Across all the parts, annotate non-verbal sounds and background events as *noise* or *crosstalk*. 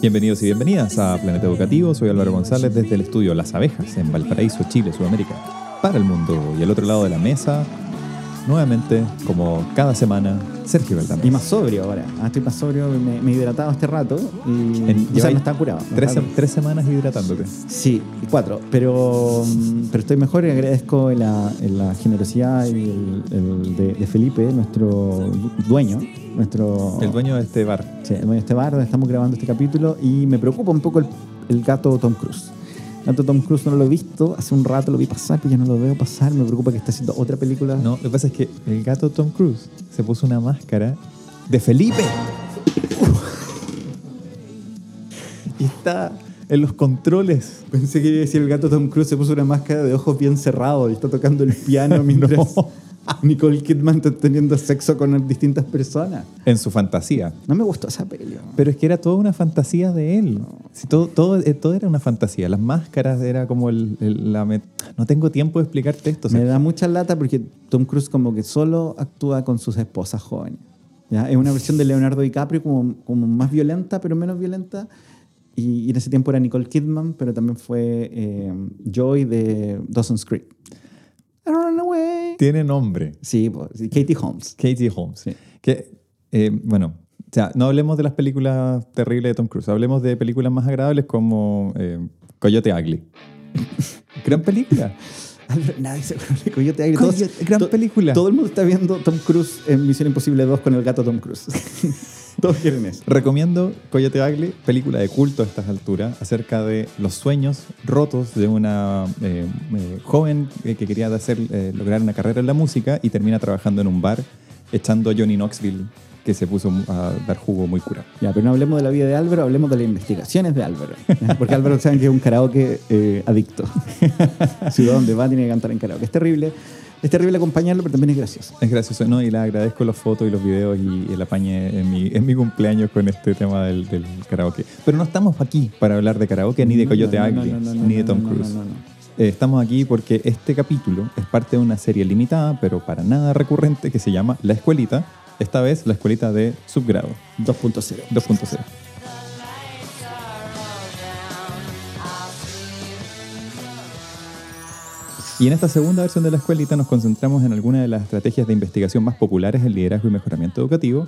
Bienvenidos y bienvenidas a Planeta Educativo. Soy Álvaro González desde el estudio Las Abejas en Valparaíso, Chile, Sudamérica. Para el mundo y al otro lado de la mesa, nuevamente, como cada semana, Sergio Galdames. Y más sobrio ahora. Ah, estoy más sobrio, me, me he hidratado este rato y En- ya o sea, no está curado. No Tres, está- sem- tres semanas hidratándote. Sí, cuatro. Pero, mm, pero estoy mejor y agradezco la, la generosidad y el, el de, de Felipe, nuestro dueño. Nuestro, El dueño de este bar. Sí, el dueño de este bar donde estamos grabando este capítulo y me preocupa un poco el, el gato Tom Cruise. El gato Tom Cruise no lo he visto, hace un rato lo vi pasar, pero ya no lo veo pasar. Me preocupa que esté haciendo otra película. No, lo que pasa es que el gato Tom Cruise se puso una máscara de Felipe. *laughs* y está en los controles. Pensé que iba a decir el gato Tom Cruise se puso una máscara de ojos bien cerrados y está tocando el piano *laughs* mientras *laughs* Nicole Kidman teniendo sexo con distintas personas. En su fantasía. No me gustó esa peli. ¿no? Pero es que era toda una fantasía de él. Sí, todo, todo, eh, todo era una fantasía. Las máscaras era como el, el- la... met- No tengo tiempo de explicarte esto. me da mucha lata porque Tom Cruise como que solo actúa con sus esposas jóvenes. ¿ya? Es una versión de Leonardo DiCaprio como, como más violenta, pero menos violenta. Y, y en ese tiempo era Nicole Kidman, pero también fue eh, Joy de Dawson's Creek. I run away. Tiene nombre. Sí, Katie Holmes. Katie Holmes. Sí. Que, eh, bueno, o sea, no hablemos de las películas terribles de Tom Cruise. Hablemos de películas más agradables como eh, Coyote Ugly. *laughs* Gran película. *laughs* Nadie se acuerda de Coyote Ugly. Todos- gran to- película. Todo el mundo está viendo Tom Cruise en Misión Imposible 2 con el gato Tom Cruise. *laughs* *laughs* Todos quieren eso. Recomiendo Coyote Ugly, película de culto a estas alturas, acerca de los sueños rotos de una eh, eh, joven que quería hacer, eh, lograr una carrera en la música y termina trabajando en un bar echando a Johnny Knoxville, que se puso a dar jugo muy curado. Ya, pero no hablemos de la vida de Álvaro, hablemos de las investigaciones de Álvaro. *laughs* Porque Álvaro saben que es un karaoke eh, adicto. *laughs* Ciudad donde va tiene que cantar en karaoke. Es terrible. Es terrible acompañarlo, pero también es gracioso. Es gracioso, ¿no? Y le agradezco las fotos y los videos y el apañe en mi, en mi cumpleaños con este tema del, del karaoke. Pero no estamos aquí para hablar de karaoke, ni de Coyote Ugly, ni de Tom Cruise. Eh, estamos aquí porque este capítulo es parte de una serie limitada, pero para nada recurrente, que se llama La Escuelita. Esta vez la escuelita de subgrado 2.0. 2.0. Y en esta segunda versión de la escuelita nos concentramos en algunas de las estrategias de investigación más populares en liderazgo y mejoramiento educativo.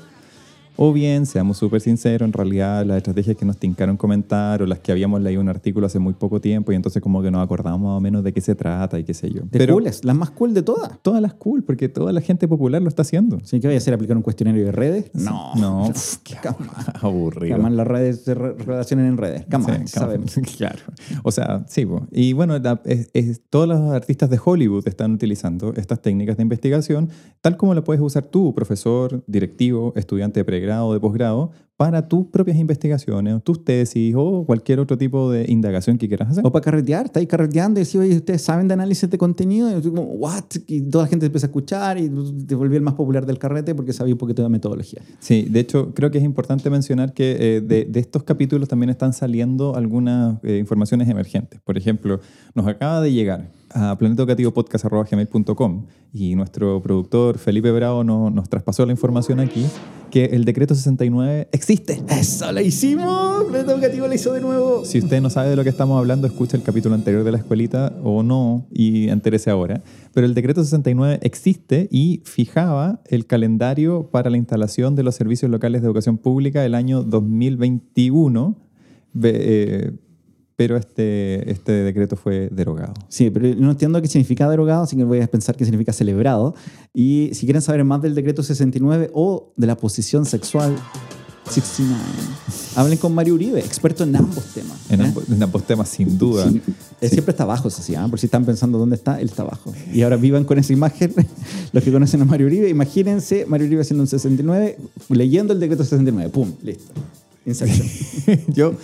O bien, seamos súper sinceros, en realidad las estrategias que nos tincaron comentar o las que habíamos leído un artículo hace muy poco tiempo y entonces como que nos acordamos más o menos de qué se trata y qué sé yo. De cooles, las más cool de todas. todas las cool, porque toda la gente popular lo está haciendo. ¿Sí? ¿Qué vaya a hacer? ¿Aplicar un cuestionario de redes? No. No, *laughs* pf, qué *laughs* aburrido. Jamás las redes se re- relacionan en redes. Jamás, Sí, sabemos. *laughs* Claro. O sea, sí. po. Y bueno, la- es- es- todos los artistas de Hollywood están utilizando estas técnicas de investigación, tal como la puedes usar tú, profesor, directivo, estudiante de pregrado o de posgrado, para tus propias investigaciones, tus tesis o cualquier otro tipo de indagación que quieras hacer. O para carretear, está ahí carreteando y decís, oye, ¿ustedes saben de análisis de contenido? Y yo como, ¿what? Y toda la gente empieza a escuchar y te volví el más popular del carrete porque sabía un poquito de metodología. Sí, de hecho, creo que es importante mencionar que eh, de, de estos capítulos también están saliendo algunas eh, informaciones emergentes. Por ejemplo, nos acaba de llegar a planetaeducativopodcast.gmail.com y nuestro productor Felipe Bravo no- nos traspasó la información aquí que el decreto 69 existe. ¡Eso lo hicimos! Planeta Educativo lo hizo de nuevo. Si usted no sabe de lo que estamos hablando, escucha el capítulo anterior de la escuelita o no y entérese ahora. Pero el decreto 69 existe y fijaba el calendario para la instalación de los servicios locales de educación pública el año 2021, Ve- eh, pero este, este decreto fue derogado. Sí, pero no entiendo qué significa derogado, así que voy a pensar qué significa celebrado. Y si quieren saber más del decreto 69 o de la posición sexual 69, hablen con Mario Uribe, experto en ambos temas. En ¿eh? ambos, en ambos temas, sin duda. Sí. Él siempre está abajo, eso sí, ¿ah? por si están pensando dónde está, él está abajo. Y ahora vivan con esa imagen, *laughs* los que conocen a Mario Uribe, imagínense Mario Uribe haciendo un 69, leyendo el decreto 69, ¡pum! Listo. Inception. *laughs* Yo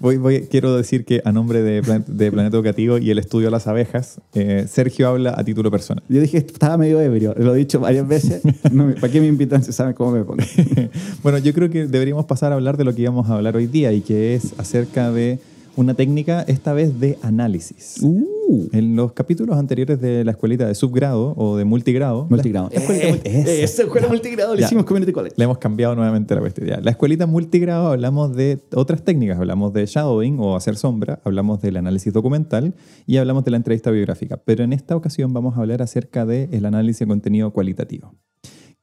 voy, voy- quiero decir que a nombre de, Plan- de Planeta Educativo y el estudio de las abejas, eh, Sergio habla a título personal. Yo dije estaba medio ebrio, lo he dicho varias veces. No ¿Para qué me invitan si saben cómo me pongo? *laughs* bueno, yo creo que deberíamos pasar a hablar de lo que íbamos a hablar hoy día y que es acerca de una técnica, esta vez de análisis. Uh, En los capítulos anteriores de la escuelita de subgrado o de multigrado, multigrado. la escuelita Eh, esa. escuela multigrado le hicimos Community College. Le hemos cambiado nuevamente la cuestión. Ya. La escuelita multigrado hablamos de otras técnicas. Hablamos de shadowing o hacer sombra, hablamos del análisis documental y hablamos de la entrevista biográfica. Pero en esta ocasión vamos a hablar acerca del análisis de contenido cualitativo.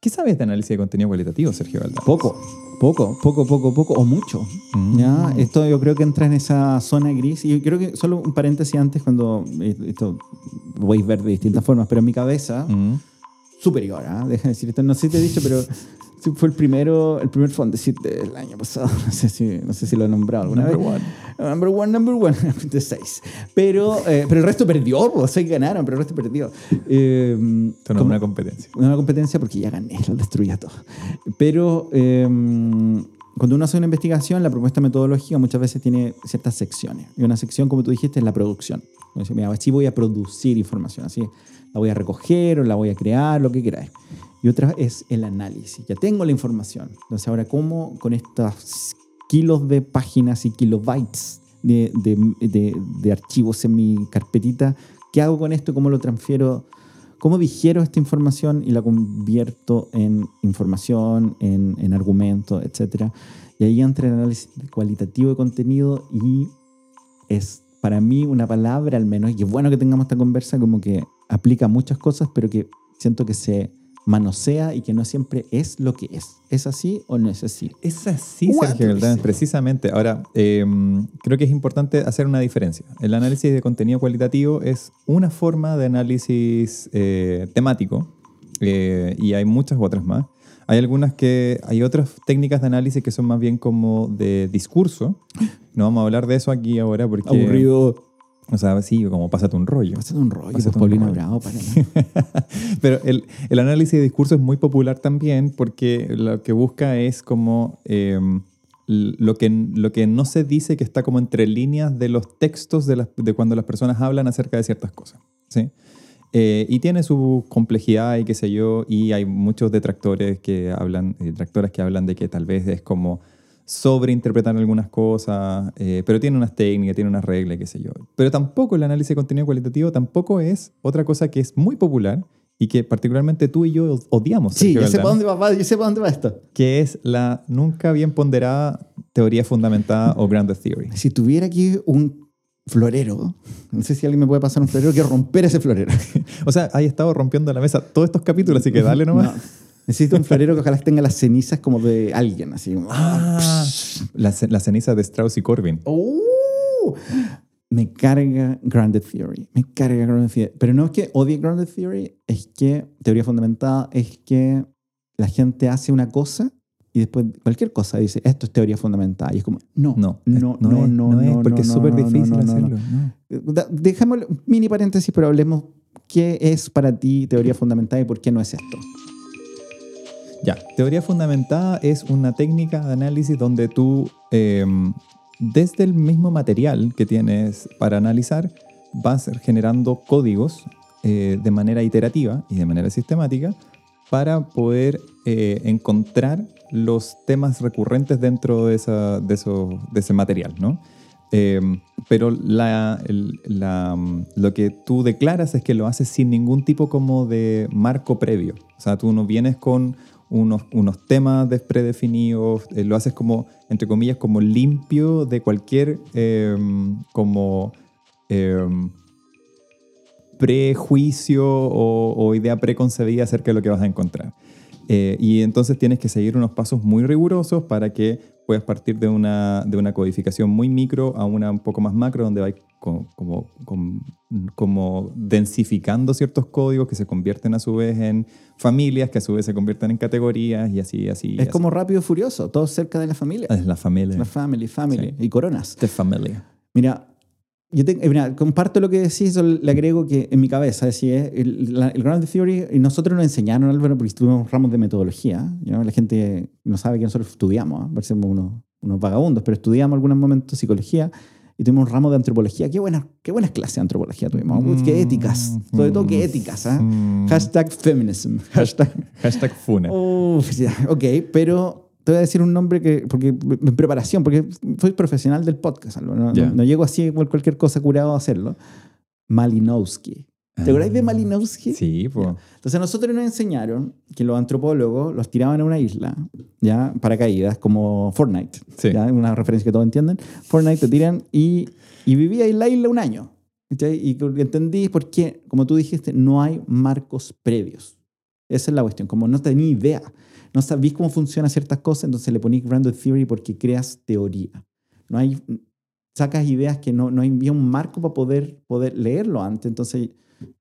¿Qué sabes de análisis de contenido cualitativo, Sergio Valdán? Poco, poco, poco, poco, poco, o mucho. Mm. ¿ya? Esto yo creo que entra en esa zona gris. Y yo creo que solo un paréntesis antes, cuando eh, esto lo podéis ver de distintas formas, pero en mi cabeza, Mm. Superior, ¿ah? deja de decir esto, no sé si te he dicho, pero fue el primero, el primer Fondesit del año pasado. *laughs* No sé si, no sé si lo he nombrado alguna Number vez. one. Number one, number one, *laughs* de seis. Pero, eh, pero el resto perdió, pues, sí ganaron, pero el resto perdió. Eh, Esto no es una competencia. una competencia porque ya gané, lo destruía todo. Pero eh, cuando uno hace una investigación, la propuesta metodológica muchas veces tiene ciertas secciones. Y una sección, como tú dijiste, es la producción. Entonces, mira, así voy a producir información, así la voy a recoger o la voy a crear, lo que queráis. Y otra es el análisis. Ya tengo la información. Entonces, ahora, ¿cómo con estos kilos de páginas y kilobytes de, de, de- de archivos en mi carpetita, qué hago con esto? ¿Cómo lo transfiero? ¿Cómo digiero esta información y la convierto en información, en, en argumento, etcétera? Y ahí entra el análisis cualitativo de contenido y es para mí una palabra al menos, y es bueno que tengamos esta conversa como que aplica muchas cosas, pero que siento que se manosea y que no siempre es lo que es. ¿Es así o no es así? Es así, Sergio it? precisamente. Ahora, eh, creo que es importante hacer una diferencia. El análisis de contenido cualitativo es una forma de análisis eh, temático eh, y hay muchas otras más. Hay algunas que, hay otras técnicas de análisis que son más bien como de discurso. No vamos a hablar de eso aquí ahora porque... Aburrido. O sea, sí, como pásate un rollo. Pásate un rollo, Pásate pues, un Paulina rollo. Bravo, *laughs* Pero el, el análisis de discurso es muy popular también porque lo que busca es como eh, lo, que, lo que no se dice que está como entre líneas de los textos de, las- de cuando las personas hablan acerca de ciertas cosas. ¿sí? Eh, y tiene su complejidad y qué sé yo, y hay muchos detractores que hablan, detractoras que hablan de que tal vez es como sobreinterpretar algunas cosas, eh, pero tiene unas técnicas, tiene unas reglas, qué sé yo. Pero tampoco el análisis de contenido cualitativo tampoco es otra cosa que es muy popular y que particularmente tú y yo odiamos, Sí, Sergio yo sé para dónde va, yo sé para dónde va esto. que es la nunca bien ponderada teoría fundamentada o grounded theory. Si tuviera aquí un florero, no sé si alguien me puede pasar un florero, quiero romper ese florero. *laughs* O sea, hay estado rompiendo la mesa todos estos capítulos, así que dale *laughs* nomás. No. Necesito un florero que ojalá tenga las cenizas como de alguien, así como... Ah, la, ce- la ceniza de Strauss y Corbin. ¡Oh! Me carga Grounded Theory. Me carga Grounded Theory. Pero no es que odie Grounded Theory, es que teoría fundamentada es que la gente hace una cosa y después cualquier cosa dice, esto es teoría fundamentada. Y es como, no, No, no, no, no, es, no, no es, no, porque es no, súper no, no, difícil no, no, no. hacerlo. Dejémosle un mini paréntesis, pero hablemos qué es para ti teoría fundamentada y por qué no es esto. Ya, teoría fundamentada es una técnica de análisis donde tú, eh, desde el mismo material que tienes para analizar, vas generando códigos eh, de manera iterativa y de manera sistemática para poder eh, encontrar los temas recurrentes dentro de, ese material, ¿no? Eh, pero lo que tú declaras es que lo haces sin ningún tipo como de marco previo. O sea, tú no vienes con unos, unos temas predefinidos, eh, lo haces como, entre comillas, como limpio de cualquier eh, como eh, prejuicio o, o idea preconcebida acerca de lo que vas a encontrar. Eh, y entonces tienes que seguir unos pasos muy rigurosos para que puedas partir de una, de una codificación muy micro a una un poco más macro, donde va co- como, como, como densificando ciertos códigos que se convierten a su vez en familias, que a su vez se convierten en categorías y así, así. es así. como rápido y furioso, todos cerca de la familia. Es la familia. La family, family. Y coronas. De familia. Mira, yo te- eh, mira, comparto lo que decís, le agrego que en mi cabeza, es, el, el Grounded Theory, y nosotros nos enseñaron, Álvaro, porque tuvimos ramos de metodología, ¿no? la gente no sabe que nosotros estudiamos, ¿eh? parecemos unos unos vagabundos, pero estudiamos algunos momentos psicología y tuvimos un ramo de antropología. Qué buenas, qué buenas clases de antropología tuvimos. qué éticas. Sobre todo qué éticas. ¿ah? Mm. Hashtag feminism. *laughs* Hashtag. Hashtag Funa. Ok, pero te voy a decir un nombre que, porque en preparación, porque soy profesional del podcast, Álvaro, no, Ya. no, no llego así por cualquier cosa curado a hacerlo. Malinowski. ¿Te acuerdas de Malinowski? Ah. Sí, pues. Entonces a nosotros nos enseñaron que los antropólogos los tiraban a una isla, ya, paracaídas, como Fortnite, Sí. ¿ya? una referencia que todos entienden. Fortnite te tiran y, y vivía en la isla un año. ¿cachai? Y entendí por qué, como tú dijiste, no hay marcos previos. Esa es la cuestión, como no tenía idea, no sabís cómo funcionan ciertas cosas, entonces le ponís random theory porque creas teoría. No hay, sacas ideas que no, no hay un marco para poder, poder leerlo antes, entonces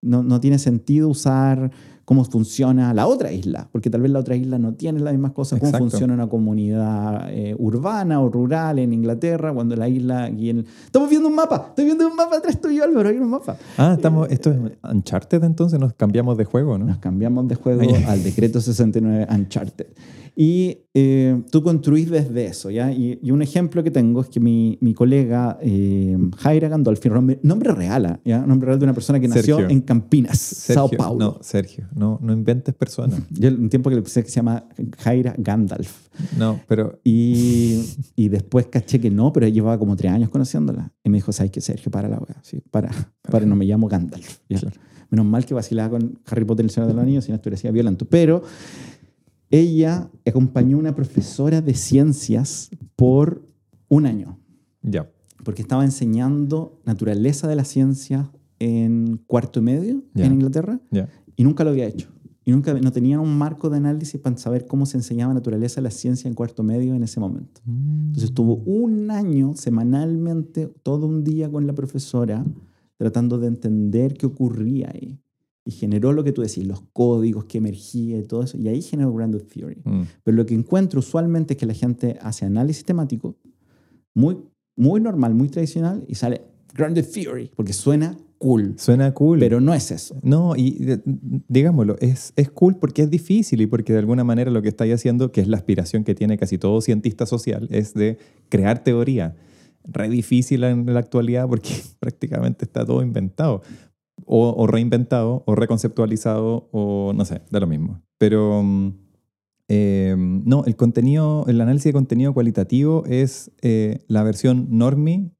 no, no tiene sentido usar cómo funciona la otra isla, porque tal vez la otra isla no tiene las mismas cosas, cómo Exacto. funciona una comunidad eh, urbana o rural en Inglaterra, cuando la isla aquí en... Estamos viendo un mapa, estoy viendo un mapa atrás tuyo Álvaro, hay un mapa. Ah, estamos, esto es Uncharted entonces, nos cambiamos de juego, ¿no? Nos cambiamos de juego al decreto 69 Uncharted. Y eh, tú construís desde eso, ¿ya? Y, y un ejemplo que tengo es que mi, mi colega eh, Jaira Gandolfi, nombre, nombre real, ¿ah? ¿ya? Nombre real de una persona que nació Sergio. en Campinas, Sao Sergio, Paulo. No, Sergio, no, no inventes personas. *laughs* Yo un tiempo que le puse que se llama Jaira Gandalf. No, pero Y, y después caché que no, pero llevaba como tres años conociéndola. Y me dijo, ¿sabes qué, Sergio? Para la wea. Sí, para, para, no me llamo Gandalf. ¿ya? Claro. Menos mal que vacilaba con Harry Potter y el Señor de los Anillos, si no estuviera así violento. Pero ella acompañó a una profesora de ciencias por un año, ya. porque estaba enseñando naturaleza de la ciencia en cuarto medio Ya. en Inglaterra Ya. y nunca lo había hecho. Y nunca, no tenían un marco de análisis para saber cómo se enseñaba naturaleza de la ciencia en cuarto medio en ese momento. Entonces estuvo un año semanalmente, todo un día con la profesora, tratando de entender qué ocurría ahí. Y generó lo que tú decís, los códigos que emergía y todo eso. Y ahí generó Random Theory. Mm. Pero lo que encuentro usualmente es que la gente hace análisis temático, muy, muy normal, muy tradicional, y sale Random Theory, porque suena cool. Suena cool. Pero no es eso. No, y de- digámoslo, es, es cool porque es difícil y porque de alguna manera lo que estáis haciendo, que es la aspiración que tiene casi todo cientista social, es de crear teoría. Re difícil en la actualidad porque *laughs* prácticamente está todo inventado. O, reinventado, o reconceptualizado, o no sé, da lo mismo. Pero mm, eh, no, el contenido, el análisis de contenido cualitativo es eh, la versión normie,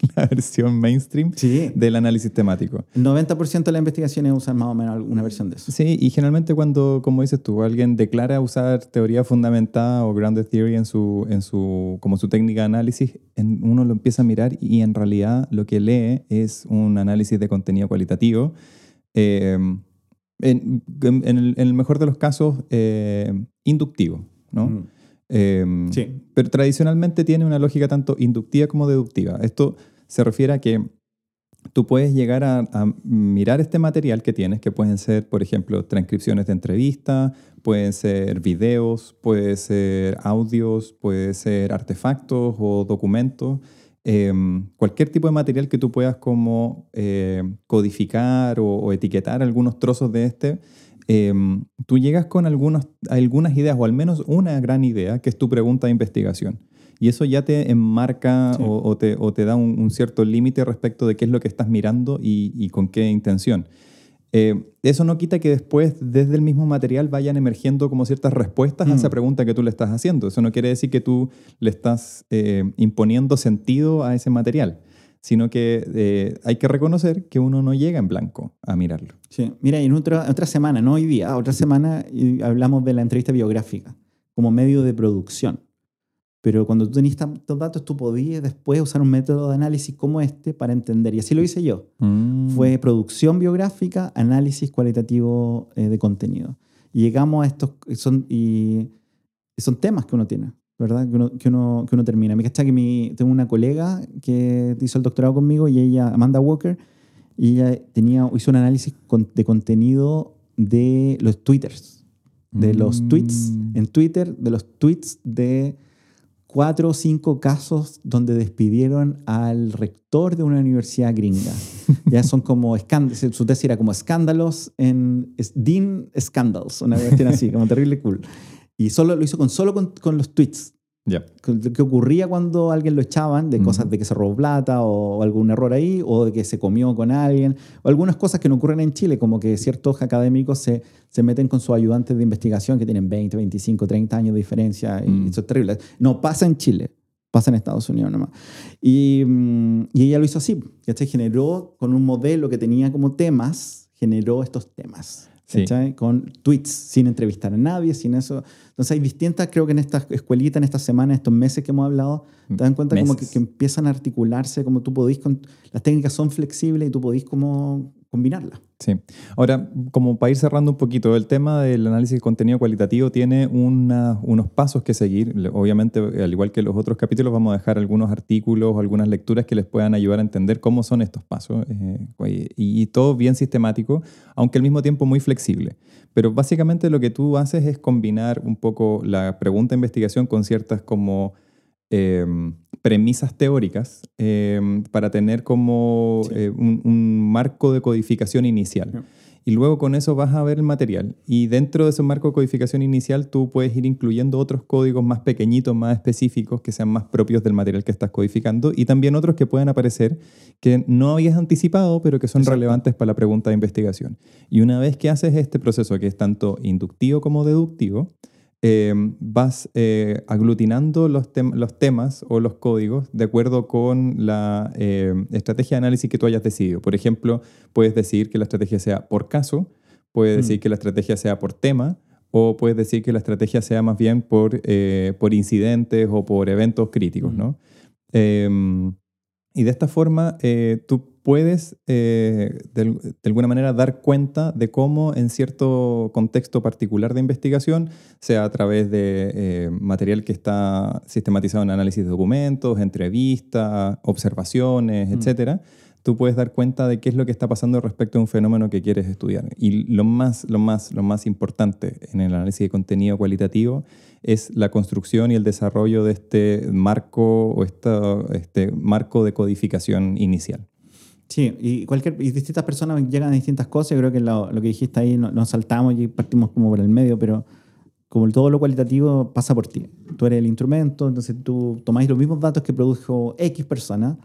*laughs* la versión mainstream Sí. del análisis temático. El 90% de las investigaciones usan más o menos alguna versión de eso. Sí, y generalmente cuando, como dices tú, alguien declara usar teoría fundamentada o grounded theory en su, en su, como su técnica de análisis, uno lo empieza a mirar y en realidad lo que lee es un análisis de contenido cualitativo. eh, en, en- en el, en el mejor de los casos, eh, inductivo, ¿no? Mm. Eh, Sí. Pero tradicionalmente tiene una lógica tanto inductiva como deductiva. Esto se refiere a que tú puedes llegar a, mirar este material que tienes, que pueden ser, por ejemplo, transcripciones de entrevistas, pueden ser videos, pueden ser audios, pueden ser artefactos o documentos, eh, cualquier tipo de material que tú puedas como eh, codificar o, etiquetar algunos trozos de este, eh, tú llegas con algunas ideas o al menos una gran idea que es tu pregunta de investigación. Y eso ya te enmarca Sí. o, o te, o te da un, un cierto límite respecto de qué es lo que estás mirando y, y con qué intención. Eh, eso no quita que después, desde el mismo material, vayan emergiendo como ciertas respuestas a Mm. esa pregunta que tú le estás haciendo. Eso no quiere decir que tú le estás eh, imponiendo sentido a ese material, sino que eh, hay que reconocer que uno no llega en blanco a mirarlo. Sí. Mira, y en otra, otra semana, no hoy día, otra semana hablamos de la entrevista biográfica como medio de producción. Pero cuando tú tenías tantos datos, tú podías después usar un método de análisis como este para entender. Y así lo hice yo. Mm. Fue producción biográfica, análisis cualitativo eh, de contenido. Y llegamos a estos, son, y, son temas que uno tiene, ¿verdad? Que uno, que uno, que uno termina. Me cacha que mi, tengo una colega que hizo el doctorado conmigo y ella, Amanda Walker, y ella tenía, hizo un análisis de contenido de los twitters, de los tweets Mm. en Twitter, de los tweets de cuatro o cinco casos donde despidieron al rector de una universidad gringa. *laughs* ya son como escándalos, su tesis era como escándalos en es- Dean Scandals, una cuestión así, como terrible cool. Y solo lo hizo con, solo con, con los tweets. ¿Qué qué ocurría cuando alguien lo echaban? De cosas de que se robó plata o, algún error ahí, o de que se comió con alguien, o algunas cosas que no ocurren en Chile, como que ciertos académicos se, se meten con sus ayudantes de investigación que tienen 20, 25, 30 años de diferencia, y Mm. eso es terrible. No pasa en Chile, pasa en Estados Unidos nomás. Y, mm, y ella lo hizo así, ¿cachai? Generó con un modelo que tenía como temas, generó estos temas. Sí. Con tweets, sin entrevistar a nadie, sin eso. Entonces hay distintas, creo que en estas escuelitas, en estas semanas, estos meses que hemos hablado, te dan cuenta como que, Meses. que empiezan a articularse, como tú podís, con, las técnicas son flexibles y tú podís como combinarlas. Sí. Ahora, como para ir cerrando un poquito, el tema del análisis de contenido cualitativo tiene unos pasos que seguir. Obviamente, al igual que los otros capítulos, vamos a dejar algunos artículos algunas lecturas que les puedan ayudar a entender cómo son estos pasos. eh, y, y todo bien sistemático, aunque al mismo tiempo muy flexible. Pero básicamente lo que tú haces es combinar un poco la pregunta de investigación con ciertas como eh, premisas teóricas eh, para tener como Sí. eh, un, un marco de codificación inicial. Y luego con eso vas a ver el material. Y dentro de ese marco de codificación inicial tú puedes ir incluyendo otros códigos más pequeñitos, más específicos, que sean más propios del material que estás codificando. Y también otros que pueden aparecer que no habías anticipado, pero que son Exacto. relevantes para la pregunta de investigación. Y una vez que haces este proceso, que es tanto inductivo como deductivo, eh, vas eh, aglutinando los, tem- los temas o los códigos de acuerdo con la eh, estrategia de análisis que tú hayas decidido. Por ejemplo, puedes decir que la estrategia sea por caso, puedes decir Mm. que la estrategia sea por tema, o puedes decir que la estrategia sea más bien por, por incidentes o por eventos críticos, Mm. ¿no? Y de esta forma tú puedes eh, de, de alguna manera dar cuenta de cómo en cierto contexto particular de investigación, sea a través de eh, material que está sistematizado en análisis de documentos, entrevistas, observaciones, Mm. etcétera, tú puedes dar cuenta de qué es lo que está pasando respecto a un fenómeno que quieres estudiar. Y lo más, lo más, lo más importante en el análisis de contenido cualitativo es la construcción y el desarrollo de este marco o esta, este marco de codificación inicial. Sí, y, cualquier, y distintas personas llegan a distintas cosas. Yo creo que lo, lo que dijiste ahí no- nos saltamos y partimos como por el medio, pero como todo lo cualitativo pasa por ti. Tú eres el instrumento, entonces tú tomáis los mismos datos que produjo X persona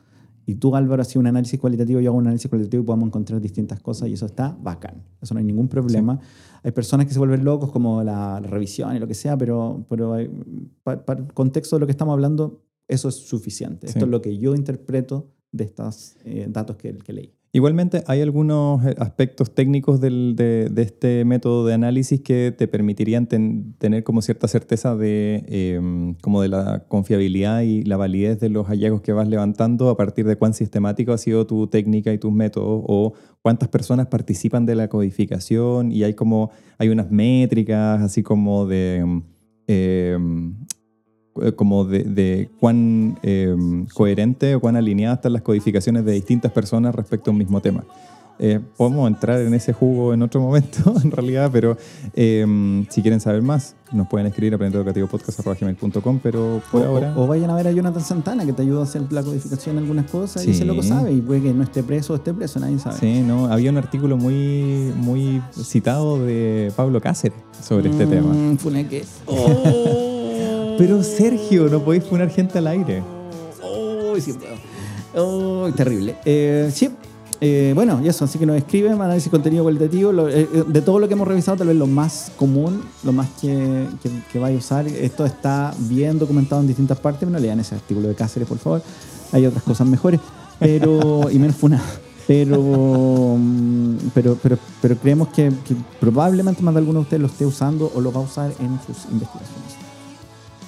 y tú, Álvaro, hacías un análisis cualitativo, yo hago un análisis cualitativo y podemos encontrar distintas cosas y eso está bacán. Eso no hay ningún problema. Hay personas que se vuelven locos como la, la revisión y lo que sea, pero, pero hay- pa- para el contexto de lo que estamos hablando, eso es suficiente. Sí. Esto es lo que yo interpreto de estos eh, datos que, leí. Igualmente, hay algunos eh, aspectos técnicos del- de, este método de análisis que te permitirían ten- tener como cierta certeza de, eh, como de la confiabilidad y la validez de los hallazgos que vas levantando a partir de cuán sistemático ha sido tu técnica y tus métodos o cuántas personas participan de la codificación y hay como hay unas métricas así como de eh, como de, de cuán eh, coherente o cuán alineadas están las codificaciones de distintas personas respecto a un mismo tema. Eh, podemos entrar en ese jugo en otro momento, *laughs* en realidad, pero eh, si quieren saber más, nos pueden escribir a aprendereducativopodcast.com, pero por O, ahora... o- o vayan a ver a Jonathan Santana que te ayuda a hacer la codificación de algunas cosas y Sí. ese loco sabe y puede que no esté preso o esté preso, nadie sabe. Sí, no, había un artículo muy, muy citado de Pablo Cáceres sobre este tema. Mm, funeque. Pero Sergio, no podéis poner gente al aire. Oh, sí. Oh, terrible. Eh, sí, eh, bueno, y eso, así que nos escriben, análisis de contenido cualitativo. lo- eh, eh, de todo lo que hemos revisado, tal vez lo más común, lo más que, que, que vaya a usar. Esto está bien documentado en distintas partes, pero no lean ese artículo de Cáceres, por favor. Hay otras cosas mejores, pero *laughs* y menos. Pero, mm, pero, pero, pero creemos que, que probablemente más de alguno de ustedes lo esté usando o lo va a usar en sus investigaciones.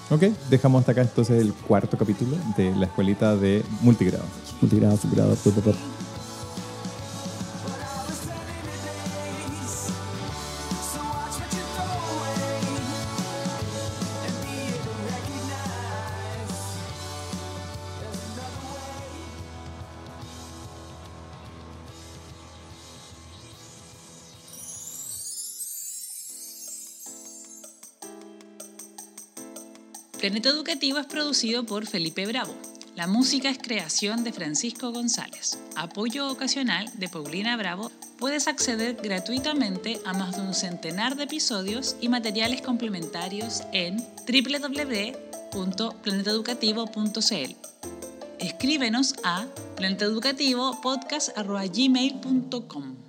Ok, dejamos hasta acá entonces el cuarto capítulo de la escuelita de multigrado. Multigrado, subgrado, tu, tu, Planeta Educativo es producido por Felipe Bravo. La música es creación de Francisco González. Apoyo ocasional de Paulina Bravo. Puedes acceder gratuitamente a más de un centenar de episodios y materiales complementarios en www.planetaedu.cl. www.planetaeducativo.cl. Escríbenos a planeteducativopodcast.gmail.com.